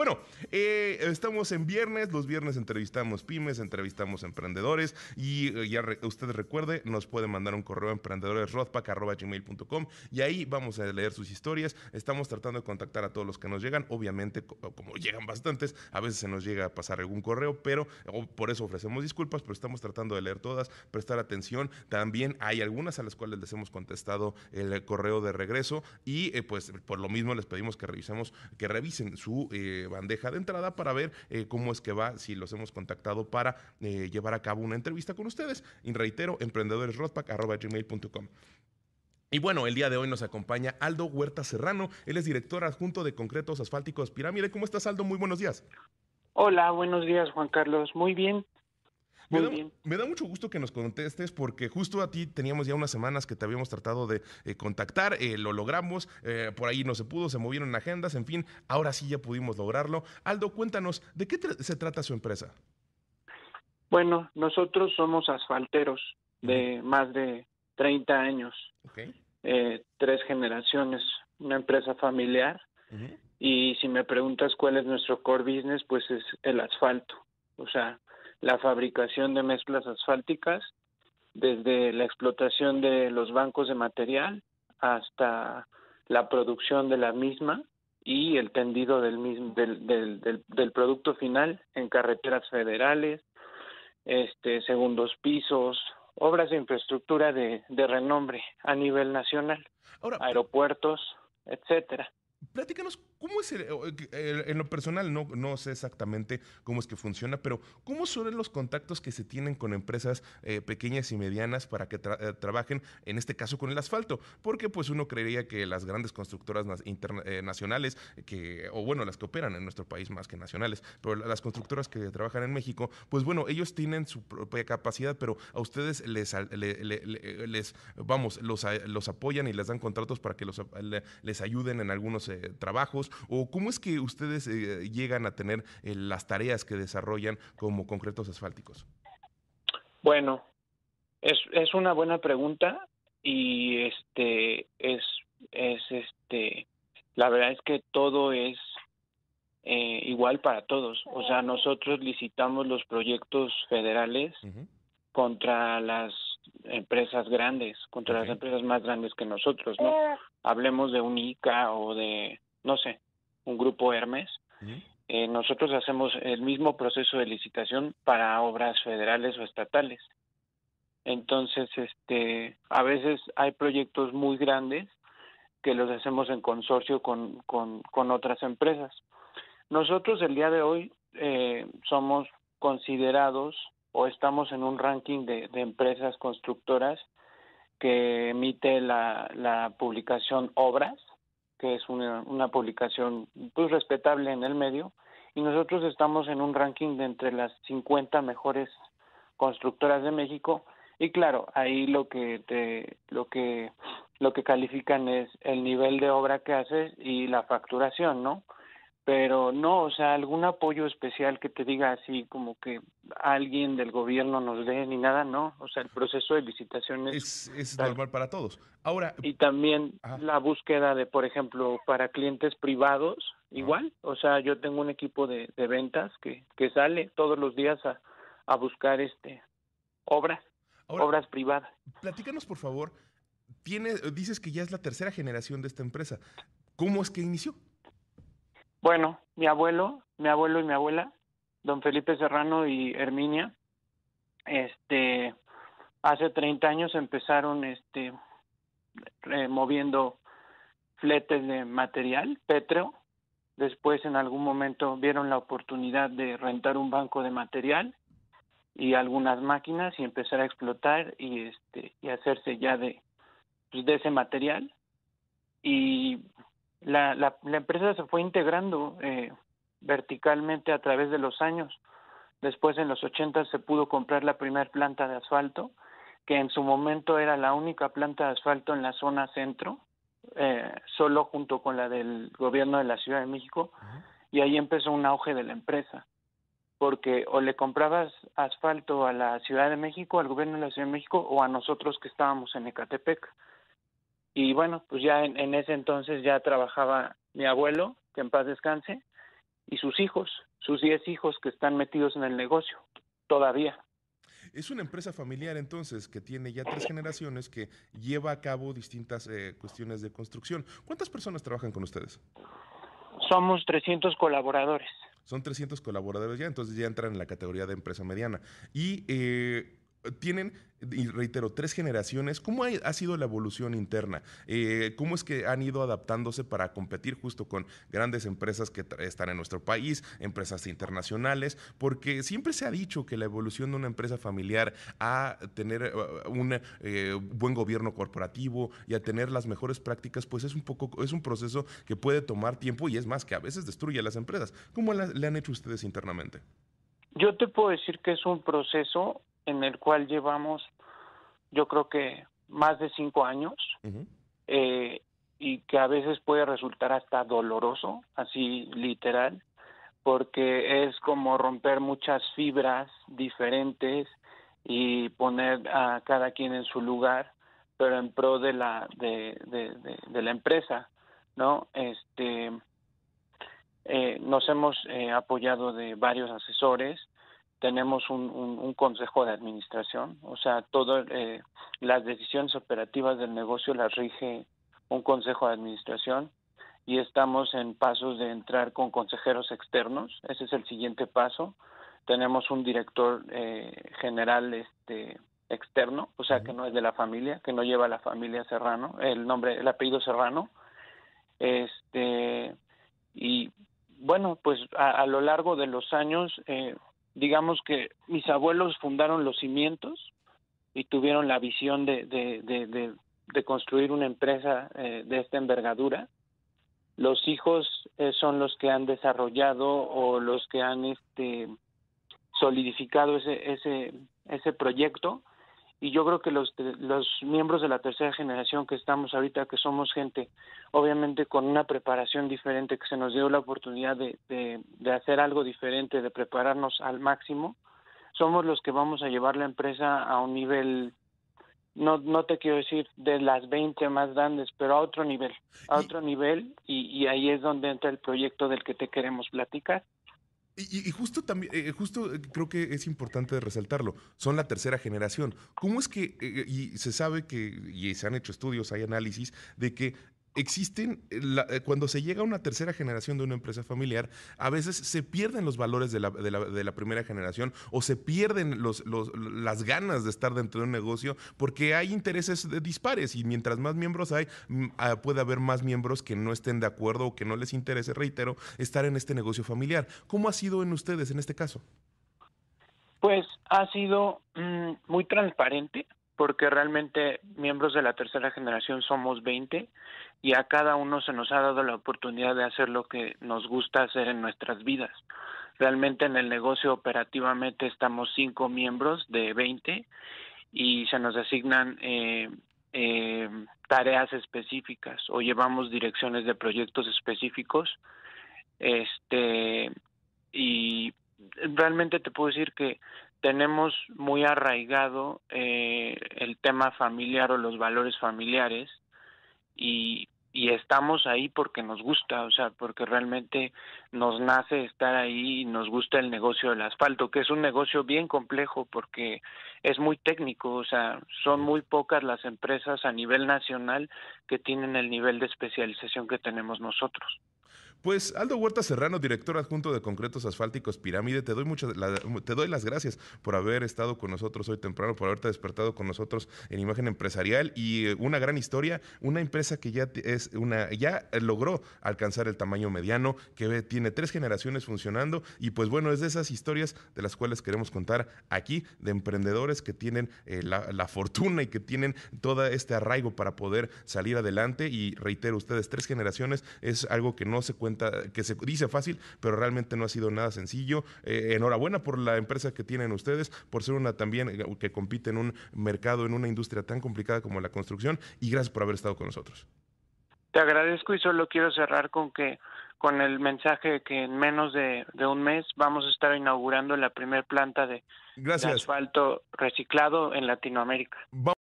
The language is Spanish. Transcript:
Bueno, eh, estamos en viernes, los viernes entrevistamos pymes, entrevistamos emprendedores y eh, ya usted recuerde, nos puede mandar un correo a emprendedoresrodpack.gmail.com y ahí vamos a leer sus historias. Estamos tratando de contactar a todos los que nos llegan, obviamente como llegan bastantes, a veces se nos llega a pasar algún correo, pero por eso ofrecemos disculpas, pero estamos tratando de leer todas, prestar atención. También hay algunas a las cuales les hemos contestado el correo de regreso y eh, pues por lo mismo les pedimos que revisemos, que revisen su bandeja de entrada para ver eh, cómo es que va, si los hemos contactado para eh, llevar a cabo una entrevista con ustedes. Y reitero, emprendedoresrodpack.gmail.com. Y bueno, el día de hoy nos acompaña Aldo Huerta Serrano. Él es director adjunto de Concretos Asfálticos Pirámide. ¿Cómo estás, Aldo? Muy buenos días. Hola, buenos días, Juan Carlos. Muy bien. Me da, mucho gusto que nos contestes porque justo a ti teníamos ya unas semanas que te habíamos tratado de eh, contactar, eh, lo logramos, eh, por ahí no se pudo, se movieron agendas, en fin, ahora sí ya pudimos lograrlo. Aldo, cuéntanos, ¿de qué se trata su empresa? Bueno, nosotros somos asfalteros de más de 30 años, tres generaciones, una empresa familiar. Y si me preguntas cuál es nuestro core business, pues es el asfalto. O sea, la fabricación de mezclas asfálticas, desde la explotación de los bancos de material hasta la producción de la misma y el tendido del, mismo, del, del, del, producto final en carreteras federales, este, segundos pisos, obras de infraestructura de, de renombre a nivel nacional, aeropuertos, etcétera. Platícanos, ¿cómo es el, en lo personal? No, no sé exactamente cómo es que funciona, pero ¿cómo son los contactos que se tienen con empresas eh, pequeñas y medianas para que eh, trabajen, en este caso, con el asfalto? Porque pues uno creería que las grandes constructoras internacionales, eh, que, o bueno, las que operan en nuestro país más que nacionales, pero las constructoras que trabajan en México, pues bueno, ellos tienen su propia capacidad, pero a ustedes les, vamos, los, los apoyan y les dan contratos para que los, les ayuden en algunos eh, trabajos? ¿O cómo es que ustedes eh, llegan a tener eh, las tareas que desarrollan como concretos asfálticos? Bueno, es, es una buena pregunta y este es, es este la verdad es que todo es igual para todos. O sea, nosotros licitamos los proyectos federales contra las empresas grandes, contra las empresas más grandes que nosotros, ¿no? Hablemos de un ICA o de, no sé, un grupo Hermes. Eh, nosotros hacemos el mismo proceso de licitación para obras federales o estatales. Entonces, este, a veces hay proyectos muy grandes que los hacemos en consorcio con, con, con otras empresas. Nosotros el día de hoy eh, somos considerados o estamos en un ranking de, empresas constructoras que emite la, la publicación Obras, que es una, una publicación pues respetable en el medio, y nosotros estamos en un ranking de entre las 50 mejores constructoras de México y claro, ahí lo que te, lo que lo que califican es el nivel de obra que haces y la facturación, ¿no? Pero no, o sea, algún apoyo especial que te diga así como que alguien del gobierno nos dé ni nada, no, o sea, el proceso de licitación es, es, normal para todos. Ahora y también la búsqueda de, por ejemplo, para clientes privados, igual, o sea, yo tengo un equipo de, de ventas que, que sale todos los días a, a buscar este obras, obras privadas. Platícanos, por favor, tiene, dices que ya es la tercera generación de esta empresa. ¿Cómo es que inició? Bueno, mi abuelo, mi abuelo y mi abuela, don Felipe Serrano y Herminia, este, hace 30 años empezaron, este, moviendo fletes de material, pétreo. Después, en algún momento, vieron la oportunidad de rentar un banco de material y algunas máquinas y empezar a explotar y este y hacerse ya de pues, de ese material y la, la, la empresa se fue integrando eh, verticalmente a través de los años. Después, en los 80 se pudo comprar la primera planta de asfalto, que en su momento era la única planta de asfalto en la zona centro, eh, solo junto con la del gobierno de la Ciudad de México, y ahí empezó un auge de la empresa, porque o le comprabas asfalto a la Ciudad de México, al gobierno de la Ciudad de México, o a nosotros que estábamos en Ecatepec. Y bueno, pues ya en, ese entonces ya trabajaba mi abuelo, que en paz descanse, y sus hijos, sus 10 hijos que están metidos en el negocio todavía. Es una empresa familiar entonces que tiene ya tres generaciones que lleva a cabo distintas eh, cuestiones de construcción. ¿Cuántas personas trabajan con ustedes? Somos 300 colaboradores. Son 300 colaboradores ya, entonces ya entran en la categoría de empresa mediana. Y eh, tienen, y reitero, tres generaciones. ¿Cómo ha, sido la evolución interna? Eh, ¿Cómo es que han ido adaptándose para competir justo con grandes empresas que están en nuestro país, empresas internacionales? Porque siempre se ha dicho que la evolución de una empresa familiar a tener uh, un eh, buen gobierno corporativo y a tener las mejores prácticas, pues es un poco, es un proceso que puede tomar tiempo y es más que a veces destruye a las empresas. ¿Cómo le han hecho ustedes internamente? Yo te puedo decir que es un proceso en el cual llevamos, yo creo que más de cinco años, eh, y que a veces puede resultar hasta doloroso, así literal, porque es como romper muchas fibras diferentes y poner a cada quien en su lugar, pero en pro de la de, de, la empresa, ¿no? Este eh, nos hemos eh, apoyado de varios asesores tenemos un, un, consejo de administración, o sea, todas eh, las decisiones operativas del negocio las rige un consejo de administración y estamos en pasos de entrar con consejeros externos, ese es el siguiente paso. Tenemos un director eh, general este externo, o sea, que no es de la familia, que no lleva la familia Serrano, el nombre, el apellido Serrano. Este y bueno, pues a, a lo largo de los años eh, digamos que mis abuelos fundaron los cimientos y tuvieron la visión de, de, construir una empresa eh, de esta envergadura. Los hijos eh, son los que han desarrollado o los que han este, solidificado ese, ese, ese proyecto y yo creo que los, los miembros de la tercera generación que estamos ahorita, que somos gente obviamente con una preparación diferente, que se nos dio la oportunidad de, de, hacer algo diferente, de prepararnos al máximo, somos los que vamos a llevar la empresa a un nivel no, no te quiero decir de las 20 más grandes, pero a otro nivel, a otro nivel, y, y ahí es donde entra el proyecto del que te queremos platicar. Y, justo también, eh, justo eh, creo que es importante resaltarlo, son la tercera generación. ¿Cómo es que, eh, y se sabe que, y se han hecho estudios, hay análisis, de que existen, eh, eh, cuando se llega a una tercera generación de una empresa familiar, a veces se pierden los valores de la, de la, de la primera generación o se pierden los, los, las ganas de estar dentro de un negocio porque hay intereses dispares y mientras más miembros hay, mm, ah, puede haber más miembros que no estén de acuerdo o que no les interese, reitero, estar en este negocio familiar. ¿Cómo ha sido en ustedes en este caso? Pues ha sido mm, muy transparente porque realmente miembros de la tercera generación somos 20 y a cada uno se nos ha dado la oportunidad de hacer lo que nos gusta hacer en nuestras vidas. Realmente en el negocio operativamente estamos cinco miembros de 20 y se nos asignan eh, eh, tareas específicas o llevamos direcciones de proyectos específicos. Este y realmente te puedo decir que tenemos muy arraigado eh, el tema familiar o los valores familiares y, y estamos ahí porque nos gusta, o sea, porque realmente nos nace estar ahí y nos gusta el negocio del asfalto, que es un negocio bien complejo porque es muy técnico, o sea, son muy pocas las empresas a nivel nacional que tienen el nivel de especialización que tenemos nosotros. Pues Aldo Huerta Serrano, director adjunto de Concretos Asfálticos Pirámide, te doy muchas te doy las gracias por haber estado con nosotros hoy temprano, por haberte despertado con nosotros en Imagen Empresarial y eh, una gran historia, una empresa que ya es una ya logró alcanzar el tamaño mediano, que tiene tres generaciones funcionando y pues bueno, es de esas historias de las cuales queremos contar aquí de emprendedores que tienen eh, la, la fortuna y que tienen todo este arraigo para poder salir adelante y reitero, ustedes tres generaciones es algo que no se cuenta que se dice fácil, pero realmente no ha sido nada sencillo. Eh, enhorabuena por la empresa que tienen ustedes, por ser una también eh, que compite en un mercado, en una industria tan complicada como la construcción, y gracias por haber estado con nosotros. Te agradezco y solo quiero cerrar con que con el mensaje que en menos de, un mes vamos a estar inaugurando la primer planta de, de asfalto reciclado en Latinoamérica.